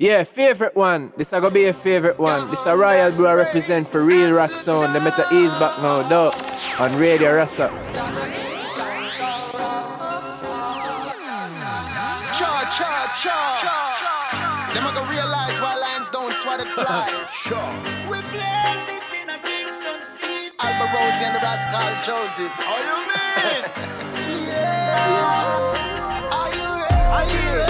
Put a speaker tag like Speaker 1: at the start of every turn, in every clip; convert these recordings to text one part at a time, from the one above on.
Speaker 1: Yeah, favorite one. This a gonna be a favorite one. This a Royal Blue I represent for real rock sound. They better ease back now, though. On Radio Rasa.
Speaker 2: Cha cha cha. Them a go realize why lions don't swat at flies.
Speaker 3: We blaze it in a Kingston city.
Speaker 2: Alborosie and the Rascal Joseph.
Speaker 3: How you mean?
Speaker 2: yeah. Are you ready?
Speaker 3: Are you ready?
Speaker 2: Are you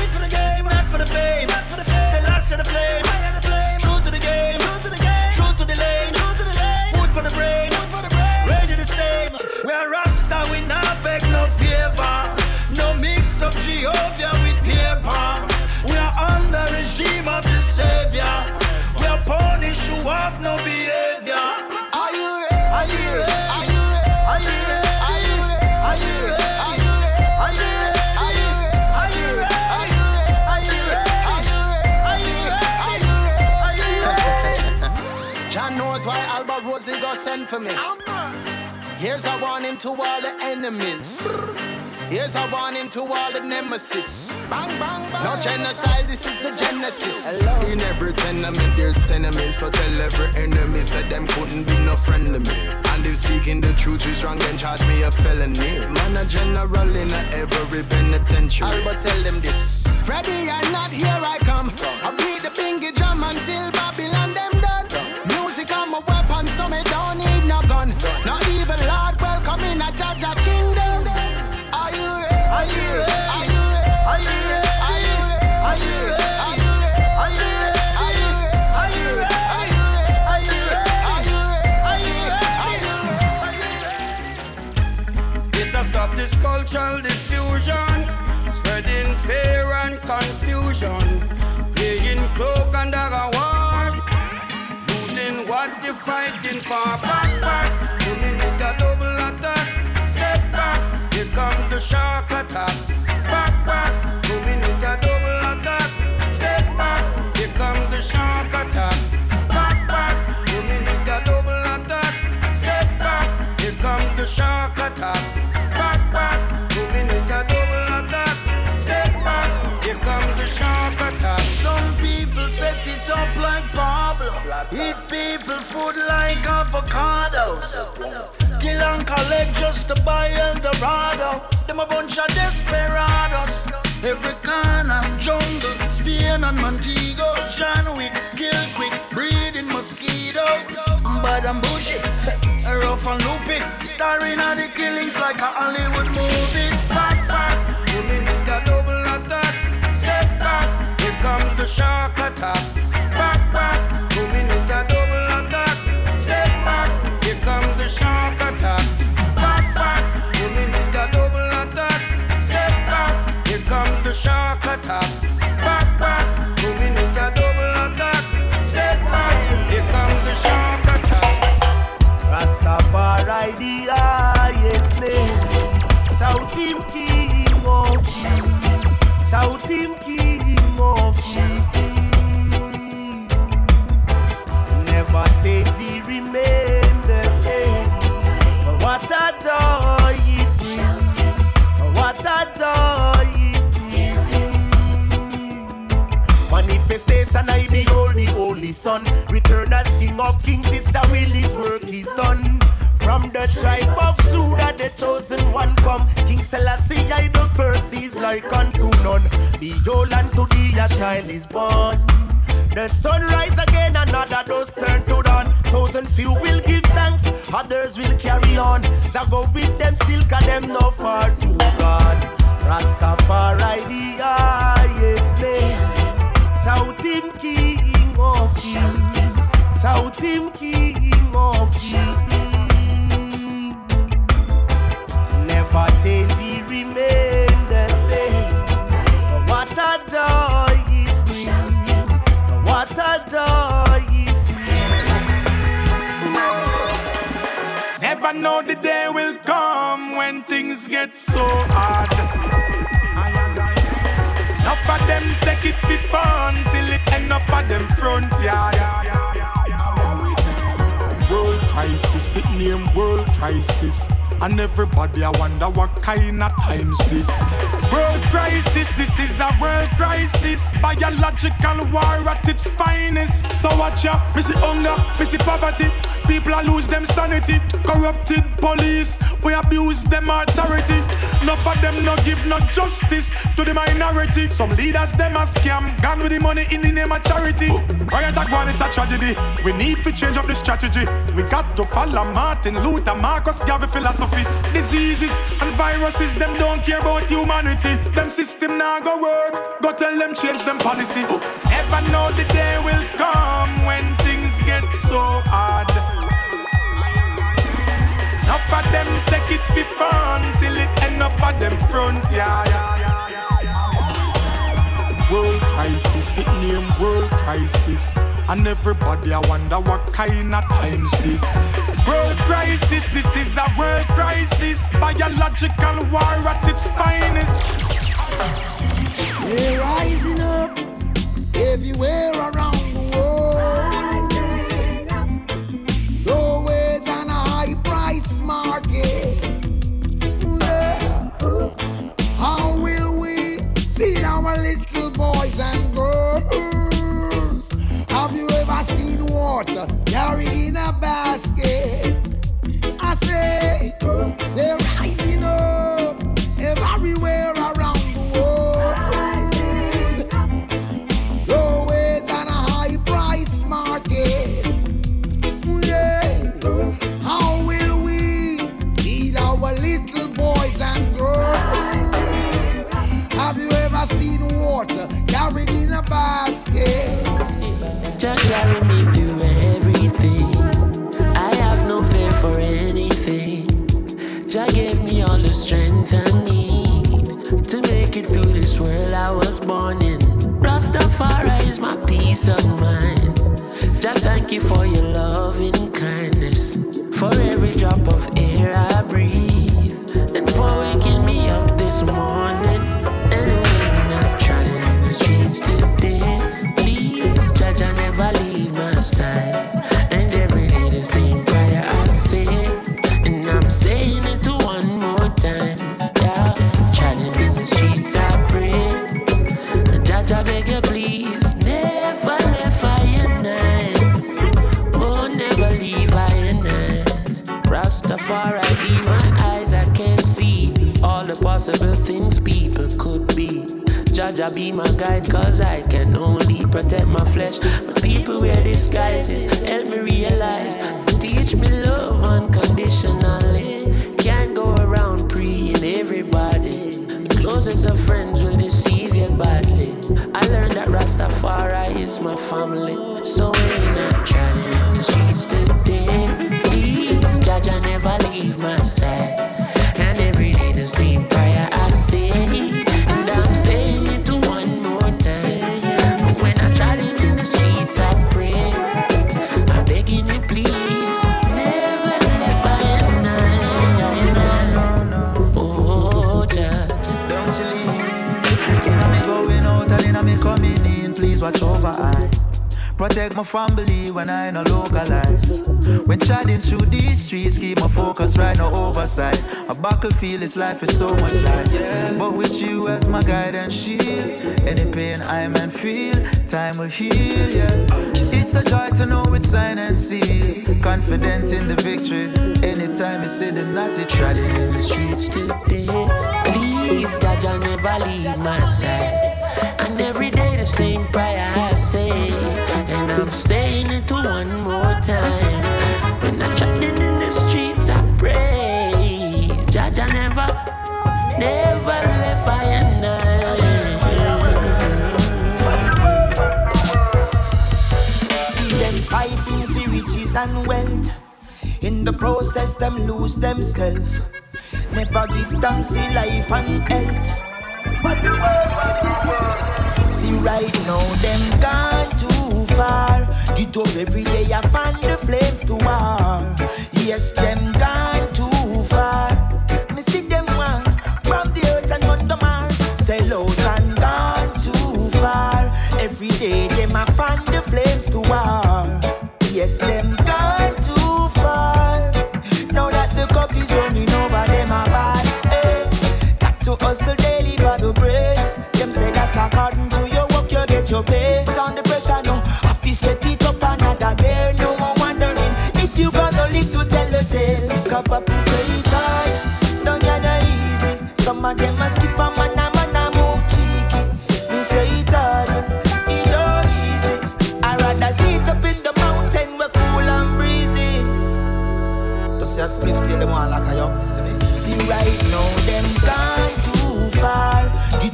Speaker 2: Rosie send for me. Here's a warning to all the enemies. Here's a warning to all the nemesis. Bang, bang, bang. No genocide, this is the genesis. In every tenement, there's enemies. So tell every enemy, said them couldn't be no friend to me. And if speaking the truth is wrong, then charge me a felony. Man, a general in a every penitentiary. Alba tell them this. Freddy, I'm not here, I come. I beat the bingy drum until Babylon them done. Music on my
Speaker 3: cultural diffusion, spreading fear and confusion, playing cloak and dagger wars, losing what you're fighting for. Back, back, coming with a double attack. Step back, here comes the shark attack. Avocados. Kill and collect just to buy Eldorado. Them a bunch of desperados. Every corner, jungle, Spain and Montego. John Wick, kill quick, breeding mosquitoes. Bad and bushy, rough and loopy. Starring at the killings like a Hollywood movie. Back, back, coming with a double attack. Step back, here comes the shark attack.
Speaker 4: Manifestation I the holy son. Return as king of kings. It's a will his work is done. From the tribe of Judah, the chosen one come. King Selassie, I the first is like unto none. Behold, unto thee a child is born. The sun rise again, another does turn to dawn. Thousand few will give thanks, others will carry on. So go with them still, cause them no far too gone. Rastafari the highest name. Shout King of Kings. Shout King of Kings. Never change, he remain the same. What a joy it brings. What a joy it brings.
Speaker 5: Never know the day will come when things get so hard. Of them take it for fun till it end up at them front yard. World crisis, it name world crisis. And everybody, I wonder what kind of times this. World crisis, this is a world crisis. Biological war at its finest. So watch ya, missy hunger, missy poverty. People are lose them sanity. Corrupted police, we abuse them authority. Enough of them no give no justice to the minority. Some leaders them a scam, gone with the money in the name of charity. Riot that one, it's a tragedy. We need to change up the strategy. We got to follow Martin Luther, Marcus Garvey philosophy. Diseases and viruses, them don't care about humanity. Them system now go work. Go tell them change them policy. Never know the day will come when things get so hard. Enough of them take it for fun till it end up at them front yard. World crisis, it name world crisis. And everybody, I wonder what kind of times this. World crisis, this is a world crisis. Biological war at its finest.
Speaker 6: They're rising up everywhere around our little boys and girls? Have you ever seen water carried in a basket? I say
Speaker 7: oh, they're rising Protect my family when I
Speaker 8: no localize. When chatting through these streets, keep my focus right, no oversight. A battlefield, this life is so much life. But with you as my guide and shield, any pain I man feel, time will heal. Yeah. It's a joy to know it's sign and seal. Confident in the victory. Anytime you say the naughty,
Speaker 7: Trotting in the streets today. Please, Jaja, never leave my side. And every day the same prayer I say. And I'm saying it to one more time. When I'm trotting in the streets, I pray. Jaja never, never left I and I.
Speaker 4: See them fighting for riches and wealth. In the process, them lose themselves. Never give thanks in life and health. See right now, them gone too far. Get up every day, I find the flames to warm. Yes, them gone too far. Me see them one from the earth and on the Mars. Sell out and gone too far. Every day, them I find the flames to warm. Yes, them gone too far. Now that the cup is running over, them are bad. Eh? Got to hustle daily for the bread pay. Down the pressure now, I feel step it up another gear. No more wondering if you gonna live to tell the tale. Cup up is so hard, don't get no easy. Some of them a skip a man a man a move cheeky. Me say it's hard, it no easy. I rather sit up in the mountain where cool and breezy. Just a spliff till them all like a young see me. See right now them gone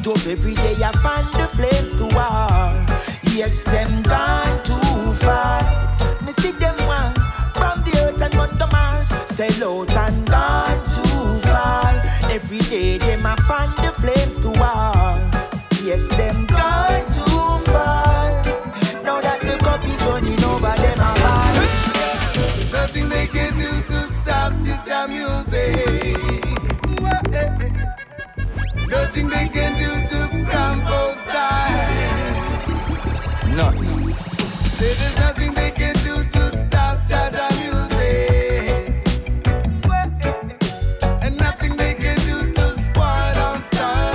Speaker 4: up every day I find the flames to war. Yes, them gone too far. Me see them one from the earth and on the Mars. Sell out and gone too far. Every day them I find the flames to war. Yes, them gone too far. Now that the cup is running over them bar.
Speaker 9: Nothing they can do to stop this music. Style. Nothing. Say there's nothing they can do to stop Jaja music. And nothing they can do to spoil our style.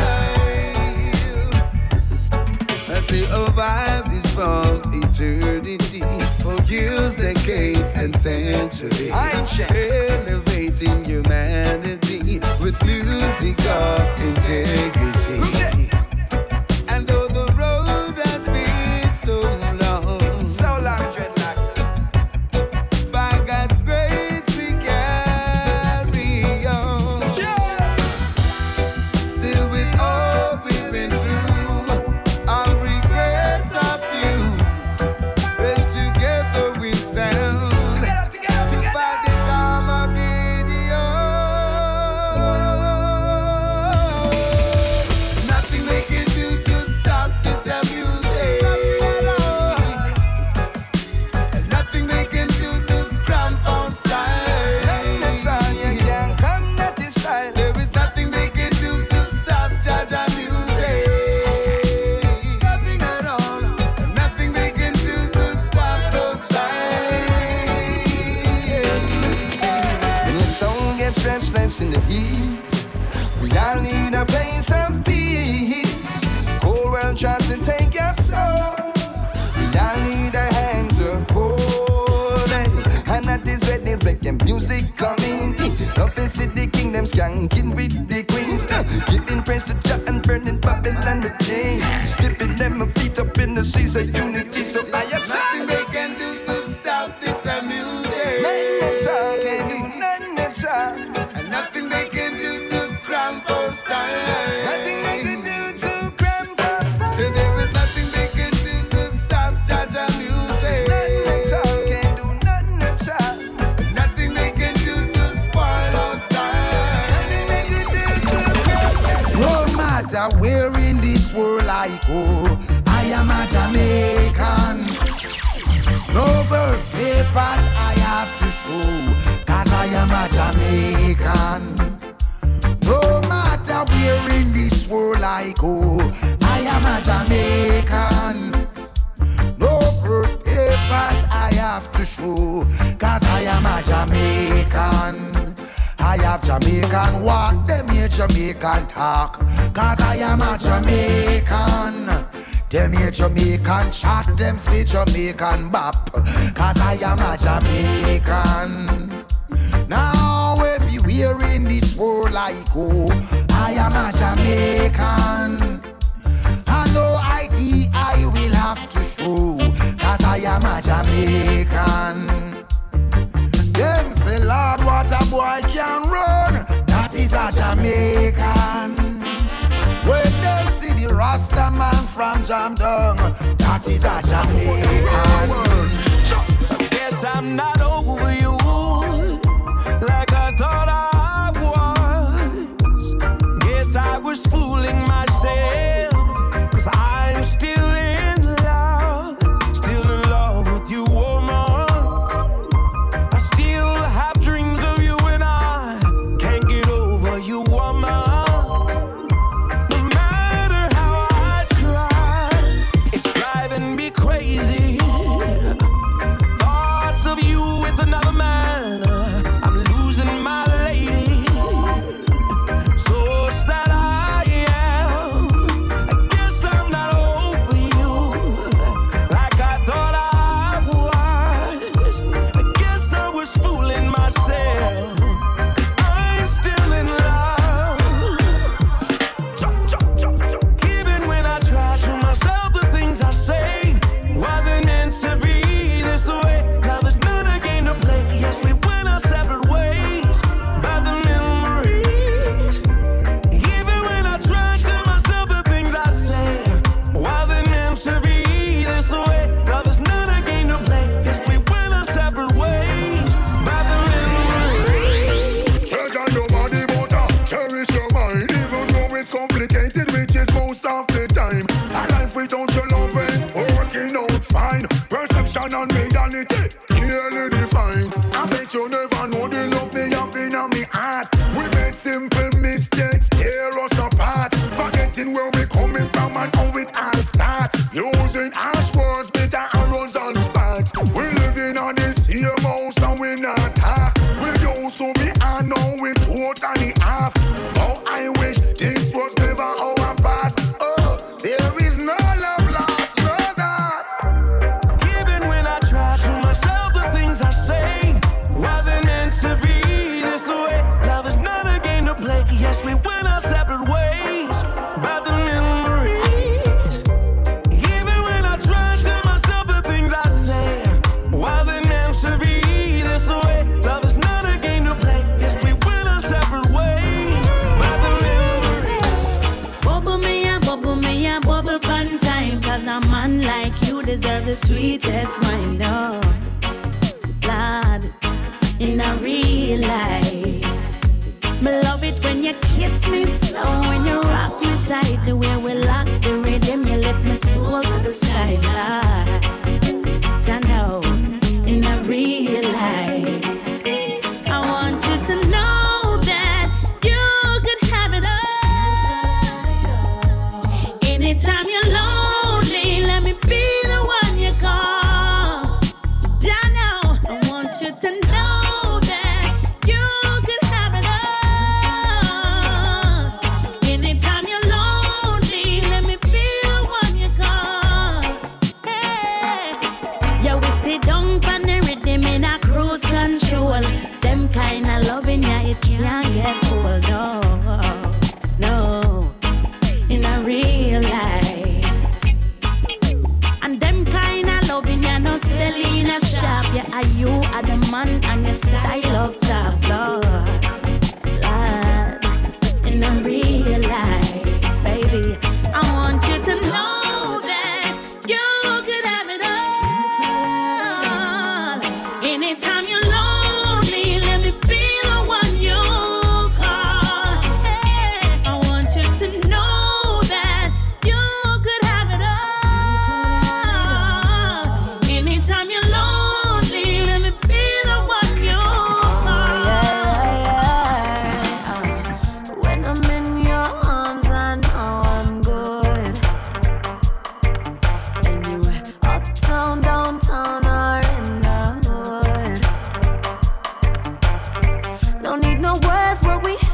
Speaker 9: I say survive is from eternity for years, decades, and centuries. Elevating humanity with music of integrity.
Speaker 6: World I am a Jamaican. No papers I have to show, cause I am a Jamaican. I have Jamaican walk, them here Jamaican talk, cause I am a Jamaican. Them here Jamaican chat, them say Jamaican bop, cause I am a Jamaican. Now everywhere in this world I go, oh, I am a Jamaican. And no ID I will have to show, cause I am a Jamaican. Them say, Lord, what a boy can run, that is a Jamaican. When them see the Rasta man from Jamdong, that is a Jamaican.
Speaker 3: Guess I'm not over you was fooling myself,
Speaker 10: Kiss me slow when you rock me tight the way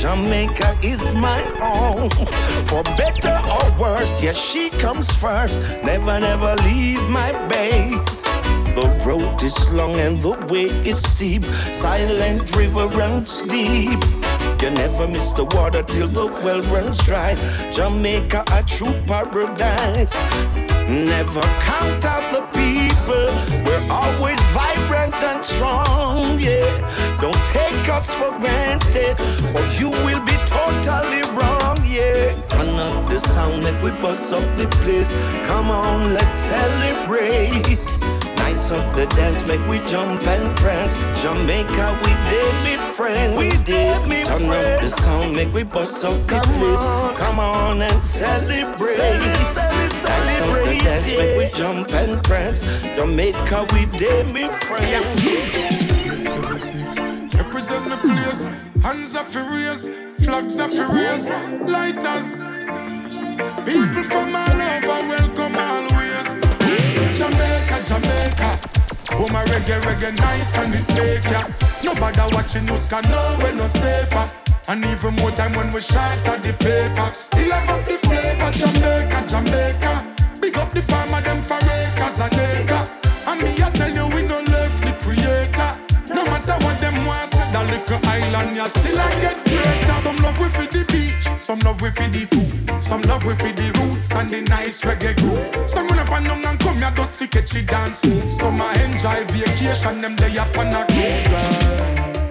Speaker 11: Jamaica is my home. For better or worse, yes, she comes first. Never, never leave my base. The road is long and the way is steep. Silent river runs deep. You never miss the water till the well runs dry. Jamaica, a true paradise. Never count out the people. We're always vibrant and strong, yeah. Don't take us for granted, or you will be totally wrong, yeah. Turn up the sound, let we bust up the place. Come on, let's celebrate. Nice up the dance, make we jump and prance. Jamaica, we did me friend, we did me Turn friend. up the sound, make we bust up the Come place. On. Come on and celebrate. Cele- cele- celebrate. The dance, yeah. make we jump and prance. Jamaica, we did me friend.
Speaker 5: Yeah represent the place. Hands are furious, flags are furious, lighters. People from all over, welcome always. Jamaica, Jamaica. Oh my reggae, reggae nice and it take ya. Nobody watching us can know we're no safer. And even more time when we shot at the paper. Still have up the flavor, Jamaica, Jamaica. Big up the farmer, them for acres and acres. and you still I get greater. Some love we for the beach, some love we for the food, some love we for the roots and the nice reggae groove. Some run up and down and come here just to catch the dance move. Some I enjoy vacation, them lay up on a cruise.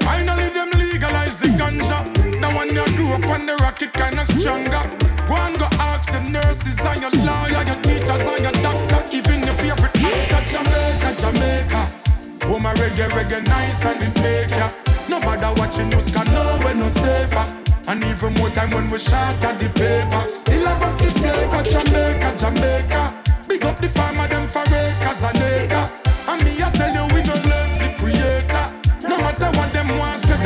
Speaker 5: Finally them legalize the ganja. Now when you grew up on the rocket kinda stronger. Go and go ask your nurses and your lawyer, your teachers and your doctor, even your favorite actor, Jamaica, Jamaica. home a reggae, reggae nice and it make ya. No bother watching you news, can know we're no safer. And even more time when we shot at the paper. Still have up the flavor, Jamaica, Jamaica. Big up the farmer, them for acres and acres. And me, I tell you, we don't love the creator. No matter what them want,
Speaker 12: said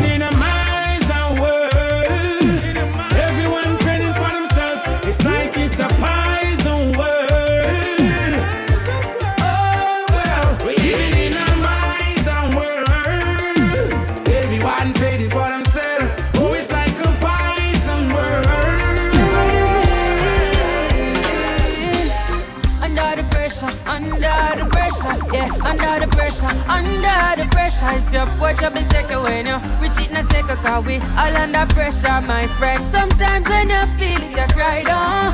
Speaker 12: If you're
Speaker 13: poor, you'll be taken away now. We cheat in second, cause we all under pressure, my friend. Sometimes when you feel it, you cry down.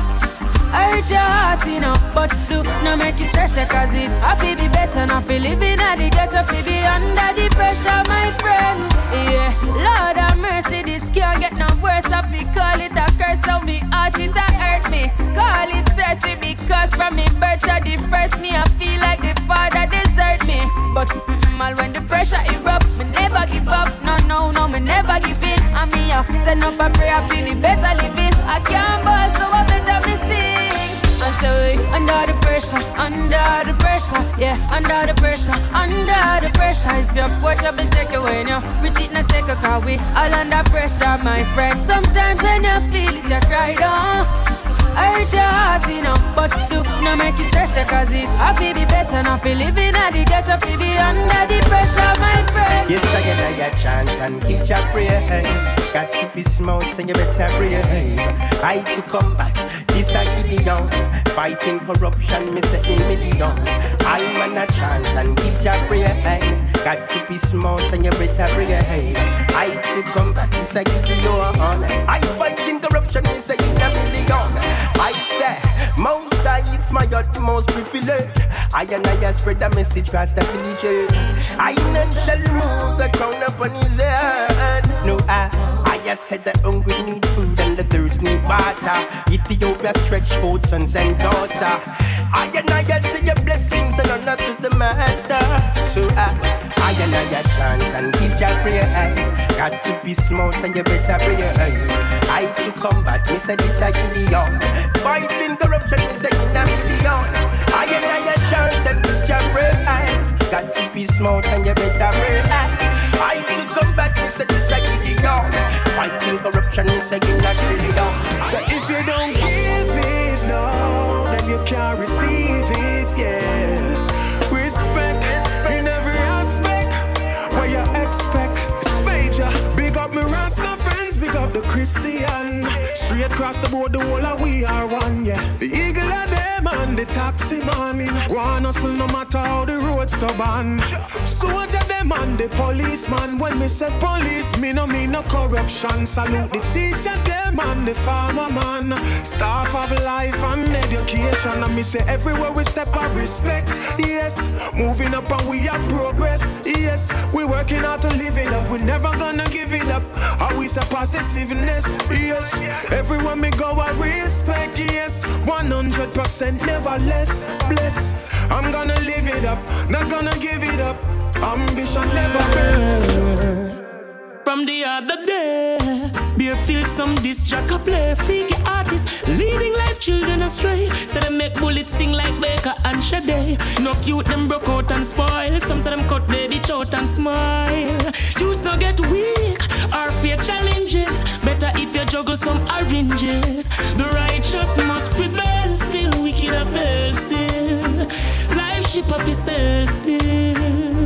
Speaker 13: Hurt your heart, you know, but do not make it stress it, cause it happy be better not feel living at the ghetto, fi be under the pressure, my friend. Yeah, Lord have mercy, this can't get no worse. I fi call it a curse, so me heart it a hurt me. Call it thirsty because from me birth to the first me, I feel like the father desert me. But mm, all when the pressure erupt, me in. I mean, uh, send up a prayer, feel the better living. I can't ball, so I better me sing. And so we under the pressure, under the pressure, yeah, under the pressure, under the pressure. If you're be taken away now. We cheat in a second, cause we all under pressure, my friend. Sometimes when you feel it, you cry down. I hurt your heart, you know, but do not make it stress you, cause it happy be better not be living at the ghetto, fi be under the pressure, my friend.
Speaker 14: Yes, I get a chant and keep your prayers. Got to be smart and you better brave. I to combat this a Gideon. Fighting corruption, me say in million. I'm man a chant and keep your prayers. Got to be smart and you better brave. I to come combat this a Gideon. I fighting corruption, me say in a million. I say, most I it's my utmost privilege. I and I spread the message across the village. I none shall remove the crown upon his head. No, I, I just said the hungry need food and the thirst need water. Ethiopia stretch forth sons and daughter. I and I say your blessings and honor to the master. So I, I and I chant and give your prayers. Got to be smart and you better pray. I to combat, me say this a Gideon. Fighting corruption, me say in a million. I and I chant and give your prayers. Got to be smart and you better pray. I to combat, me say this a Gideon. Fighting corruption, me say in a trillion.
Speaker 15: So if you don't give it, no, then you can't receive it, yeah. Respect in every aspect, what you expect. It's major. Big up me Rasta friends, big up the Christian. Straight across the board, the whole of we are one, yeah. And the taxi man. Go on hustle no matter how the road's stubborn. Soldier them and the policeman. When me say police, me no mean no corruption. Salute the teacher them and the farmer man. Staff of life and education. And me say everywhere we step I respect. Yes, moving up and we are progress. Yes, we working hard to live it up. We never gonna give it up. Always a positiveness. Yes, everywhere me go I respect. Yes, 100% never less. Bless. I'm gonna live it up, not gonna give it up. Ambition never rest.
Speaker 16: From the other day, Beerfield some disc track a play. Freaky artists leading life children astray. Say them make bullets sing like Baker and Sade. No youth them broke out and spoil. Some say them cut ditch out and smile. Juice no get weak or fear challenges. Better if you juggle some oranges. The righteous must prevail. Still wicked a fail. Life ship up itself still.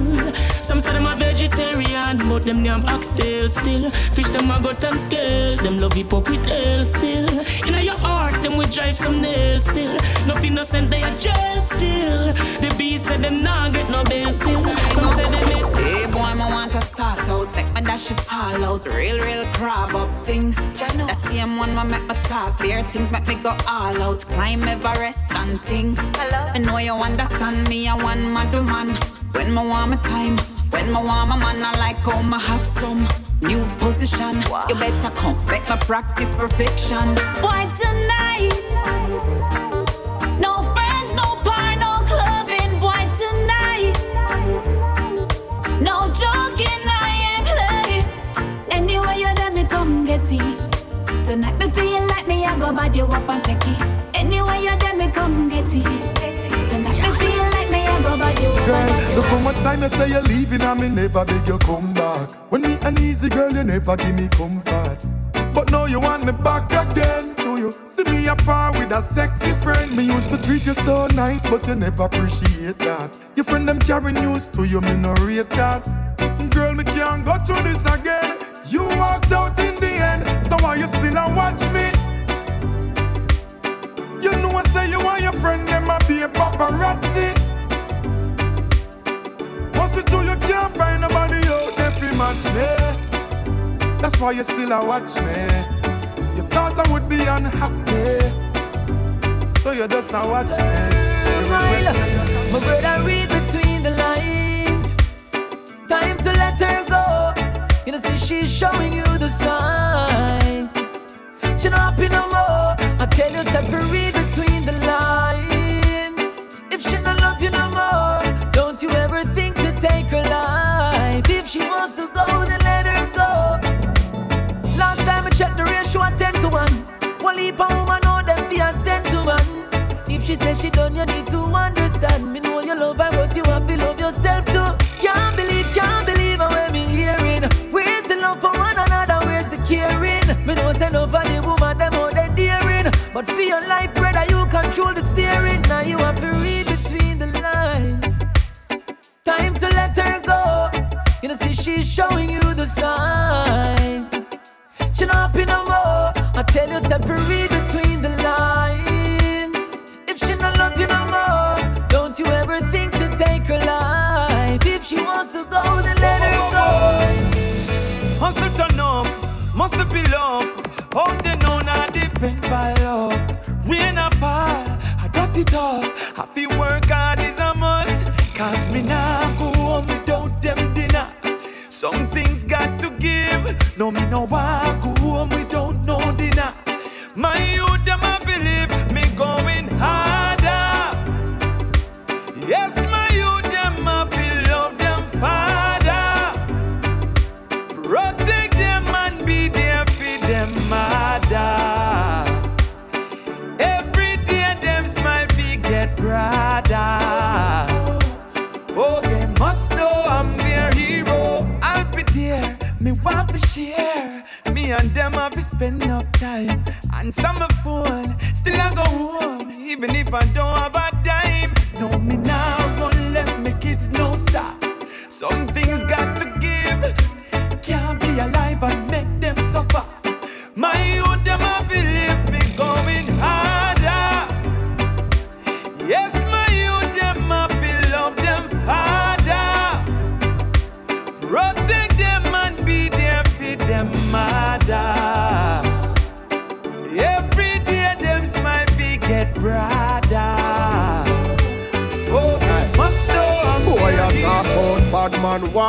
Speaker 16: Some say them a vegetarian, but them name oxtail still. Fish them a gut and scale, them love hip hop with hell still. In your heart, them we drive some nails still. No innocent, they a jail still. The beast said them nah get no bail still. Some say they need.
Speaker 17: Hey boy, me want to sort out, make me dash it all out. Real, real crab up thing. The same one will make me talk, bare things make me go all out. Climb Everest and ting. I know you understand me, I one mad woman. When me want my time, when me want my man, I like how me have some. New position, you better come, make me practice perfection. Why tonight? No friends, no bar, no clubbing. Why tonight? No joking, I ain't play. Anyway, you let me come get it. Tonight me feel like me, I go bad you up and take it. Anyway, you let me come get it.
Speaker 5: Girl, look how much time you say you're leaving and me never beg you come back. When me an easy girl, you never give me comfort. But now you want me back again. To you see me apart with a sexy friend. Me used to treat you so nice, but you never appreciate that. Your friend them carry news to you, me no rate that. Girl, me can't go through this again. You walked out in the end, so why you still a watch me? You know I say you want your friend them a be a paparazzi. It true you can't find nobody out there fi match me. That's why you still a watch me. You thought I would be unhappy, so you just a watch me.
Speaker 15: My brother read between the lines. Time to let her go. You know, see she's showing you the signs. She not happy no more. I tell you, separate between the lines. To go, then let her go. Last time I checked the ratio at 10 to 1. One leap a woman know them fear 10 to 1. If she says she done, you need to understand. Me know you love her, but you have to love yourself too. Can't believe, can't believe when me hearing. Where's the love for one another? Where's the caring? Me know say love for the woman, them out they daring. But for your life, brother, you control the steering. Now you have to Know, see, she's showing you the signs. She not happy no more. I tell you, separate between the lines. If she not love you no more, don't you ever think to take her life. If she wants to go, then let her go.
Speaker 18: Hustle turn up, muscle build up. Hope they know not depend by No, me some my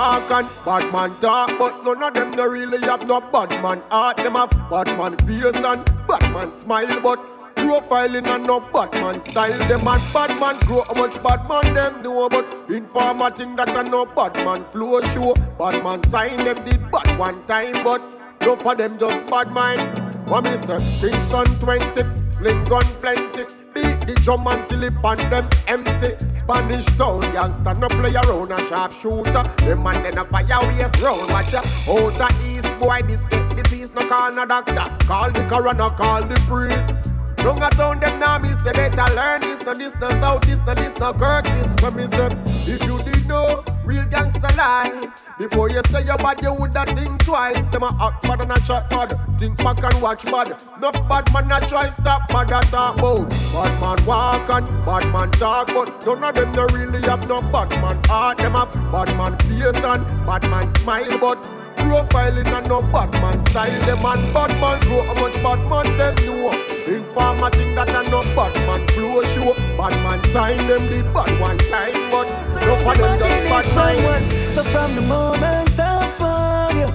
Speaker 19: walk and bad man talk, but none of them they really have no bad man heart. Them have bad man face and bad man smile, but profiling and no bad man style. Them and bad man grow how much bad man them do, but informer thing that a no bad man flow show. Bad man sign them did bad one time, but no for them just bad mind. What me say? Kingston 20, sling gun plenty. Beat the drum until it pan them empty. Spanish town youngster no play around a sharp shooter. Them man then a fire waste round. Watch ya. Outer east boy this get disease no call no doctor. Call the coroner, call the priest. Long a town them now me say better learn this no this no south this no this no Curtis. When me say if you did real gangster life. Before you say your bad, you woulda think twice. Them a hot bad and a chat bad. Think back and watch bad. Enough bad man a try stop bad a talk about. Bad man walk and bad man talk, but none of them no really have no bad man heart. Them have bad man face and bad man smile, but profiling and no bad man style. Them and bad man grow how much bad man them know. Informer think that a no bad man flow show. Bad man sign them did bad one time, but no for them just bad mind.
Speaker 15: So from the moment I found you,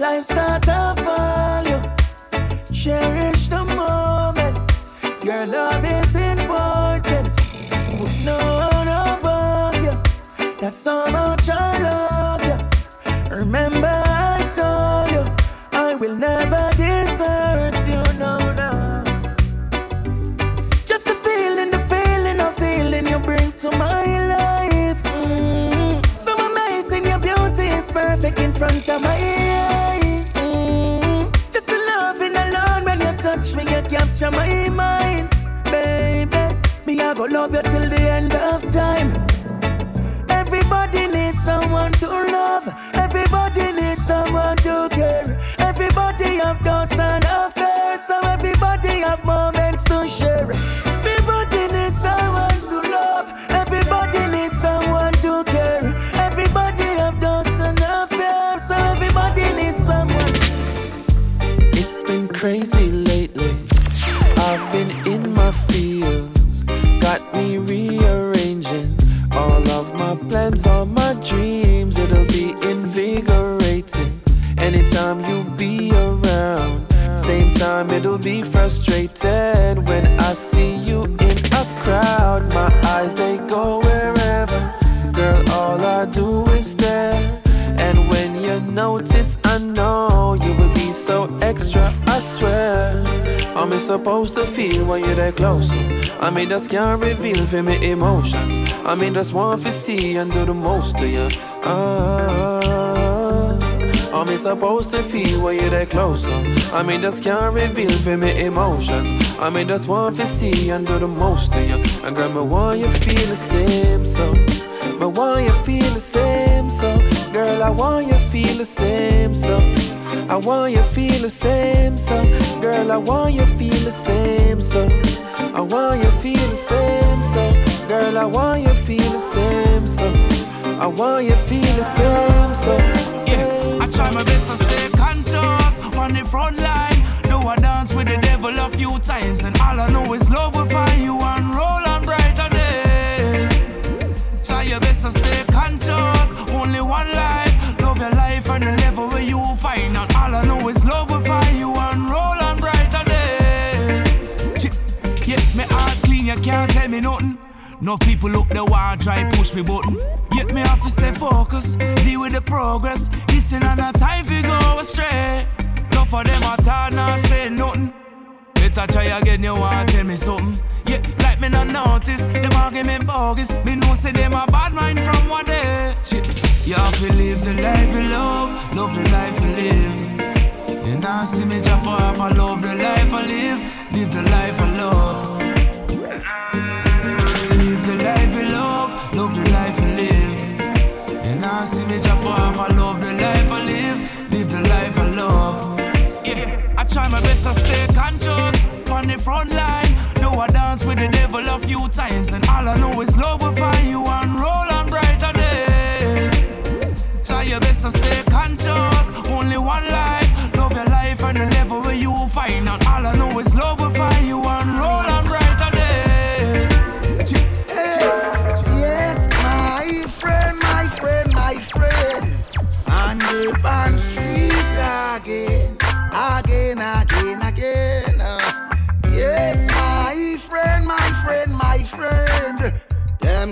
Speaker 15: life start to fall you. Cherish the moments. Your love is important. With no one above you. That's how much I love you. Remember
Speaker 6: under my eyes. Mm. Just loving alone when you touch me, you capture my mind, baby. Me I go love you till the end of time. Everybody needs someone to love. Everybody needs someone to care. Everybody have thoughts and affairs, so everybody have moments to share.
Speaker 20: Be frustrated when I see you in a crowd. My eyes, they go wherever. Girl, all I do is stare. And when you notice, I know you will be so extra, I swear. I'm supposed to feel when you're that close. I mean, just can't reveal for me emotions. I mean, just want to see and do the most to you. Ah, I'm supposed to feel when you're that close. I mean, just can't reveal for me emotions. I mean, just want to see and do the most to you. And grandma, want you feel the same, so. But want you feel the same, so girl, I want you feel the same, so I want you feel the same, so girl, I want you feel the same, so I want you feel the same, so girl, I want you feel the same, so I want you feel the same, so
Speaker 3: Yeah, try my best to stay conscious on the front line. Though I dance with the devil a few times, and all I know is love will find you and roll on brighter days. Try your best to stay conscious. Only one life. Love your life and the level where you find out. All I know is love will find you and roll on brighter days. Yeah, me heart clean, you can't tell me nothing. No people look the want try push me button. Yet me off to stay focused, deal with the progress. Listen and not time fi go astray. No for them I thought not say nothing. Better try again, you want tell me something. Yeah, like me not notice, them argument bogus. Me know say them a bad mind from what day. Shit, you have to live the life you love, love the life you live. You now see me jump off, I love the life I live, live the life I love. Love, the life you live. And I see me jump off, I love the life I live, live the life I love. Yeah, I try my best to stay conscious on the front line. Though I dance with the devil a few times, and all I know is love will find you and roll on brighter days. Try your best to stay conscious. Only one life. Love your life and the level where you find out. All I know is love will find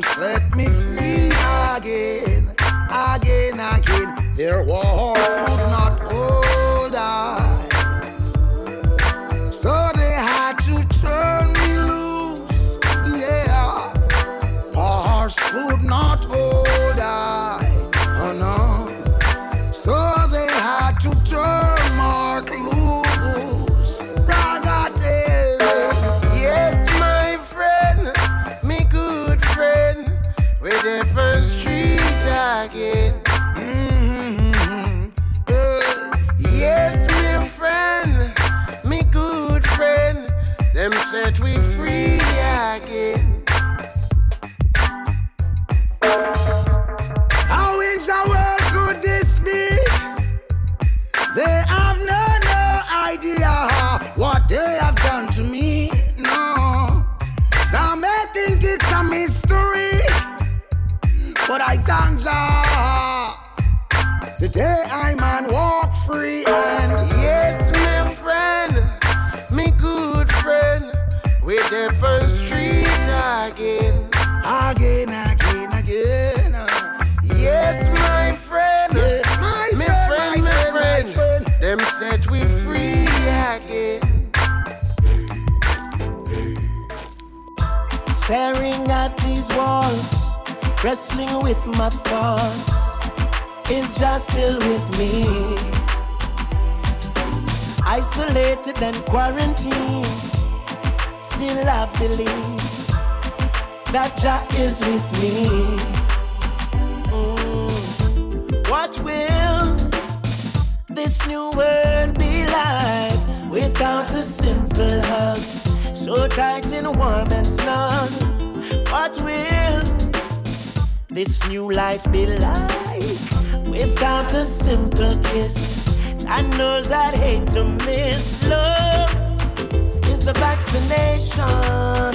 Speaker 21: Set me free again, again, again. Their
Speaker 6: walls wrestling with my thoughts.
Speaker 20: is just still with me. Isolated and quarantined, still I believe that Jah is with me. Mm. What will this new world be like without a simple hug? So tight and warm and snug. What will this new life be like without a simple kiss? I knows I'd hate to miss love. Is the vaccination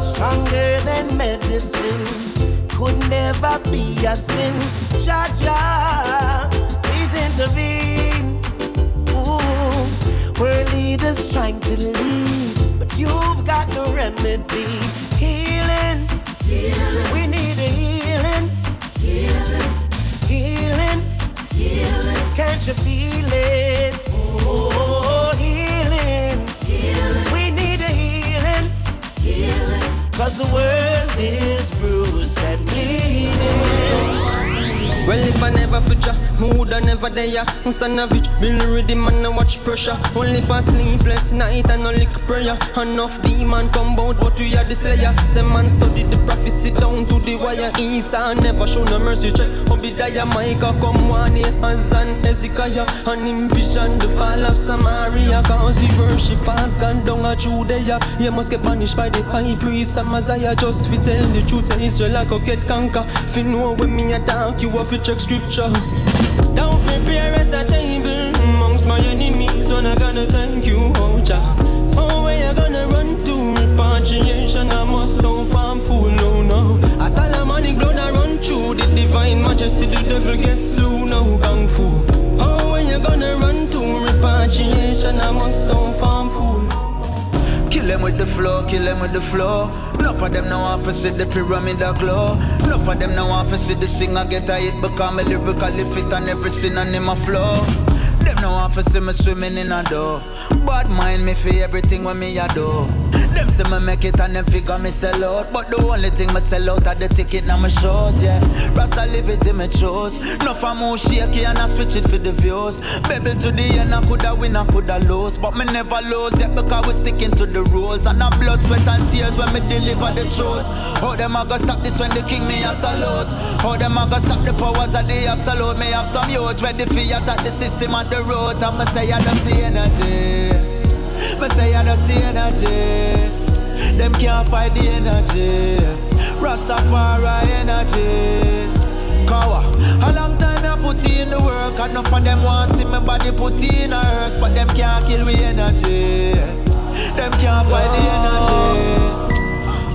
Speaker 20: stronger than medicine? Could never be a sin. Cha cha, please intervene. Ooh, we're leaders trying to lead, but you've got the remedy. Healing. We need a healing. Healing, healing, healing. Can't you feel it? Oh, healing, healing. We need a healing, healing. Cause the world is bruised and bleeding.
Speaker 22: Well, if I never future, mood I never there. Son of it, been ready, man, I watch pressure. Only pass sleepless night and no lick prayer. Enough demon come bout, but we are the slayer. Some man study the prophecy down to the wire. Isa never show no mercy check. Obadiah, Micah come one year, and Hezekiah. And him vision the fall of Samaria. Cause the worship has gone down a Judea. He must get punished by the high priest Amaziah. Just fi tell the truth, say Israel go get conquer. Fi know when me attack, you to check scripture. Don't prepare as a table amongst my enemies. When I gonna thank you, oh Jah. Oh, where you gonna run to? Repatriation, I must don't farm fool, no, no. A Solomonic blood I run through the divine majesty. The devil gets slew, no kung fu. Oh, where you gonna run to? Repatriation, I must don't farm fool.
Speaker 8: Kill them with the flow, kill them with the flow. Enough of them now to see the pyramid a glow. Enough of them now to see the singer get a hit because me lyrically fit and every in my flow. Them now to see me swimming in a dough. Bad mind me for everything when me a do. Them say me make it and them figure me sell out. But the only thing me sell out are the ticket now my shows, yeah. Rasta live it in my shows. Enough of move shaky and I switch it for the views. Baby to the end I coulda win, I coulda lose. But me never lose yet because we sticking to the rules. And I blood, sweat and tears when me deliver the truth. How them a go stop this when the king me a salute? How them a go stop the powers of the absolute? Me have some youth ready for attack the system and the road. Me say I don't see energy. Me say I don't see energy. Them can't fight the energy. Rastafari energy. Kawa, a long time I put in the work. Enough of them want see my body put in a hearse, but them can't kill me energy. Them can't fight the energy.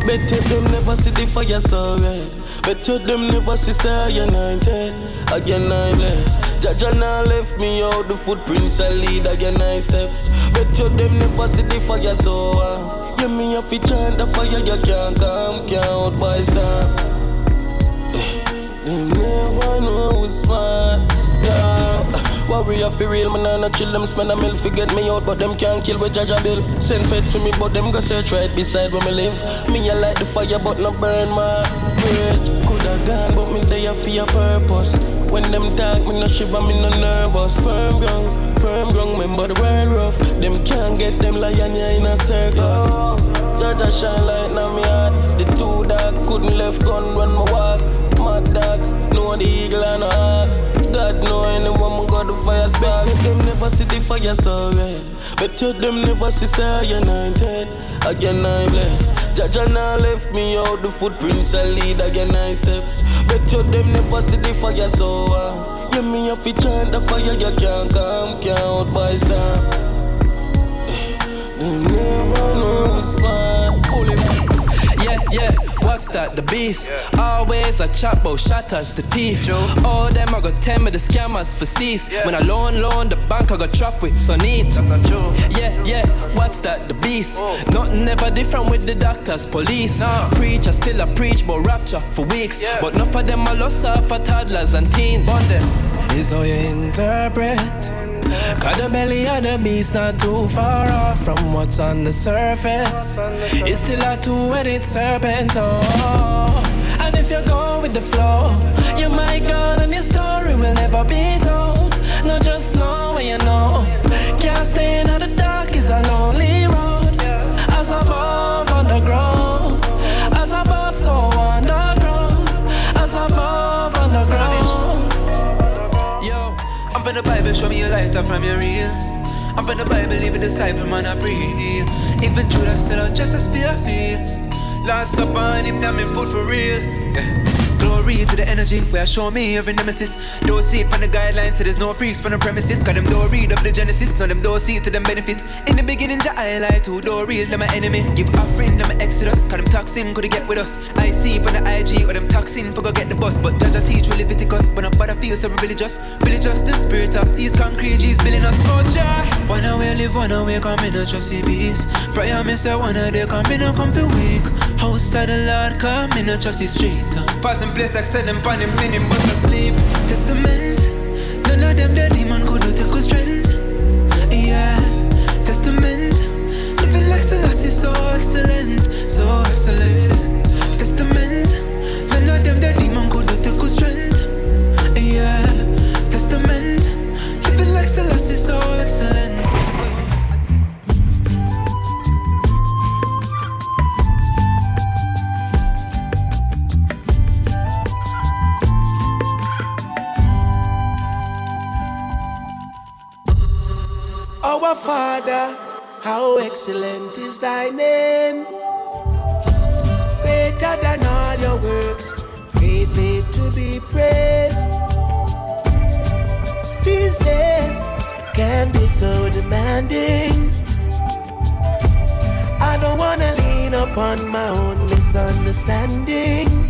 Speaker 23: Bet them never see the fire so red. Bet you them never see say you're 19. Again I bless. Jaja now left me out the footprints I lead again I steps. Bet you them never see the fire so uh. Yeah me have to chant the fire you can't come, can't out by star. They never know who's smart. Yeah. Warrior for real, man, I not chill them spend a mill get me out, but them can't kill with Jaja Bill. Send fed for me, but them go search right beside where me live. Me I light the fire, but not burn my bridge. Coulda gone, but me there for your purpose. When them talk, me no shiver, me no nervous. Firm ground, firm ground, remember the world rough. Them can't get them lion here in a circus. Jaja shine light now me heart. The two dog couldn't left gun when me walk. Mad dog, know the eagle and a hawk. God know any woman got the fire spark. Bet them never see the fire so red. Bet you them never see say you're 19. Again I bless. Jaja now left me out the footprints I lead again I steps. Bet you them never see the fire so uh. Yeah me have to chant the fire you can't come, can't out by star. They never know what's mine.
Speaker 24: Yeah, yeah, what's that? The beast. Always a chat about shatters, the thief. All them I got tell me the scammers for cease. When I loan, loan, the bank I got trap with so neat. Yeah, yeah, what's that? The beast. Nothing ever different with the doctors, police. Preacher still a preach but rapture for weeks. But enough of them I lost off for toddlers and teens. Is how you interpret
Speaker 15: Cause the belly of the beast not too far off from what's on the surface. It's still a two-headed serpent, oh. And if you go with the flow, you might go and your story will never be told. Not just know what you know.
Speaker 24: Bible, show me a lighter from your real. I'm in the Bible, even disciple, man, I breathe. Even Judas said, oh, just as fear feel. Last supper and him damn food for real. Yeah. Glory to the energy where show me every nemesis. Don't see it on the guidelines, so there's no freaks on the premises. Cause them don't read up the Genesis, no them don't see it to them benefit. In the beginning, the highlight who don't real, them my enemy. Give offering, them my exodus. Cause them toxin could get with us. I see on the IG or them toxin for go get the bus. But I teach with Leviticus, but but I feel so religious. Religious, the spirit of these concrete G's billing us. Oh, Jah. One away live, one away come in a trusty beast. Prayer, me say one of they come in a comfy week. House of the Lord come in a trusty street. Passing place, extend them him, in him must asleep. Testament, none of them the demon could do take strength. Yeah, testament, living like Selassie, so excellent, so excellent.
Speaker 25: Our Father, how excellent is thy name. Greater than all your works, greatly to be praised. These days can be so demanding. I don't wanna lean upon my own misunderstanding.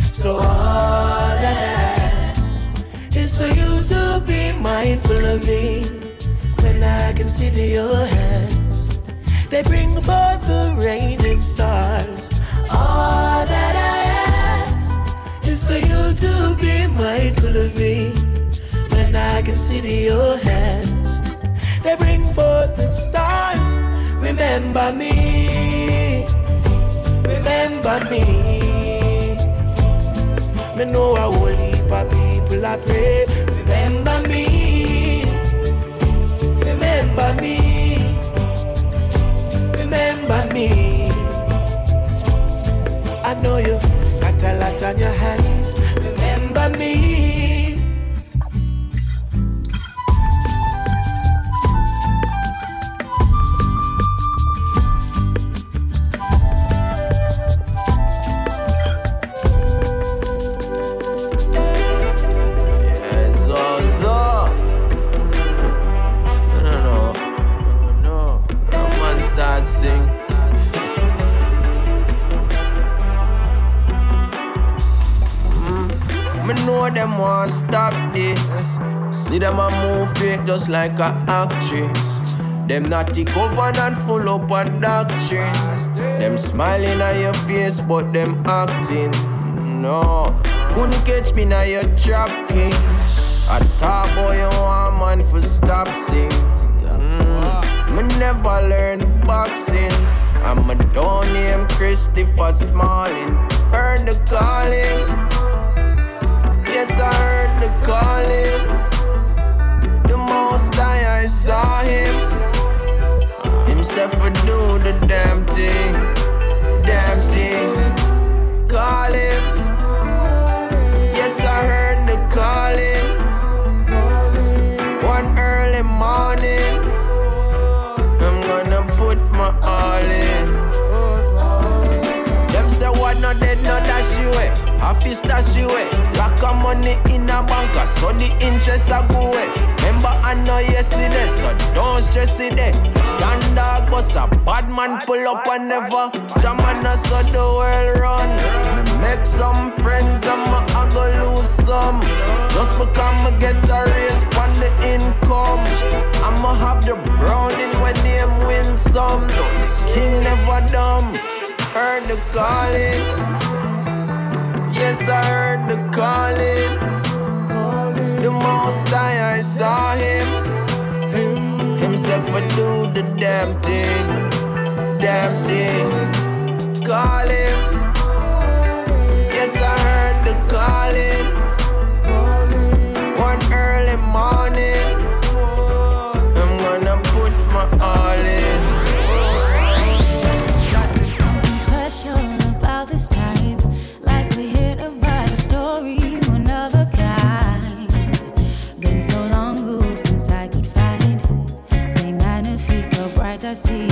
Speaker 25: So all that I ask is for you to be mindful of me when I consider your hands. They bring forth the rain and stars. All that I ask is for you to be mindful of me when I consider your hands. They bring forth the stars. Remember me. Remember me. Me know whole heap of people I pray. Remember me. Remember me. Remember me. I know you got a lot on your hands.
Speaker 26: Want stop this. See them a move it just like a actress. Them naughty covenant full up of doctrine. Them smiling at your face, but them acting. No, couldn't catch me now your trap king. I talk boy, you want man for stop sing. Mm, me never learn boxing. I'm a don't name Christopher Smalling. Heard the calling. Yes, I heard the calling. The most I, I saw him. Himself would do the damn thing. Damn thing. Call him. Yes, I heard the calling. One early morning. I'm gonna put my all in. Them say what not dead, not dash you away. Half is stash you away. Of money in a banker, so the interest a go away. Remember I know yesterday, so don't stress it there. Gun dog bust a bad man pull up and never. Jaman so the world run. Me make some friends and me I go lose some. Just because me get a raise on the income. I'ma have the browning when them win some. King never dumb. Heard the calling. Yes, I heard the calling. The most high, I saw him.
Speaker 27: Himself I do the damn thing. Damn thing. calling. Yes, I heard the calling. One early morning. así.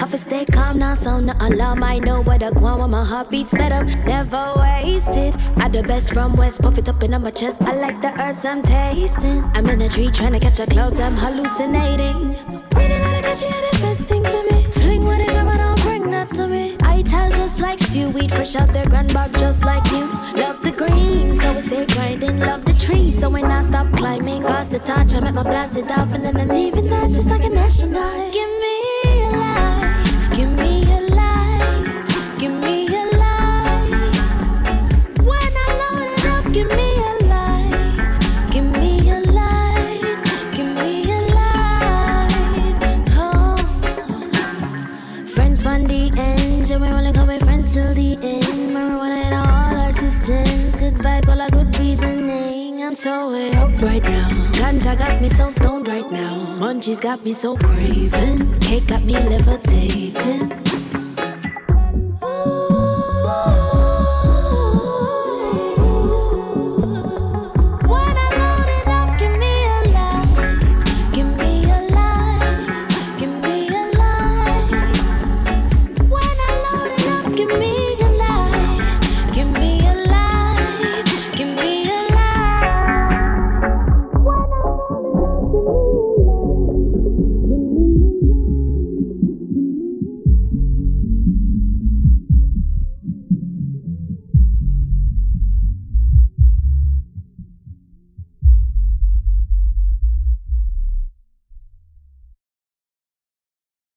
Speaker 27: I to stay calm now, so no alarm. I know what I want when my heart beats better. Never wasted. I the best from West, puff it up in my chest. I like the herbs I'm tasting. I'm in a tree trying to catch a cloud, I'm hallucinating. When out of catch you, the best thing for me. Fling with it, don't bring that to me. I tell just like stew, weed fresh out the grand bark just like you. Love the green, so I stay grinding. Love the tree, so when I stop climbing, cause the touch, I'm at my blasted dolphin, and then I'm leaving that just like an astronaut. Give so way up right now. Ganja got me so stoned right now. Munchies got me so craving. Cake got me levitating.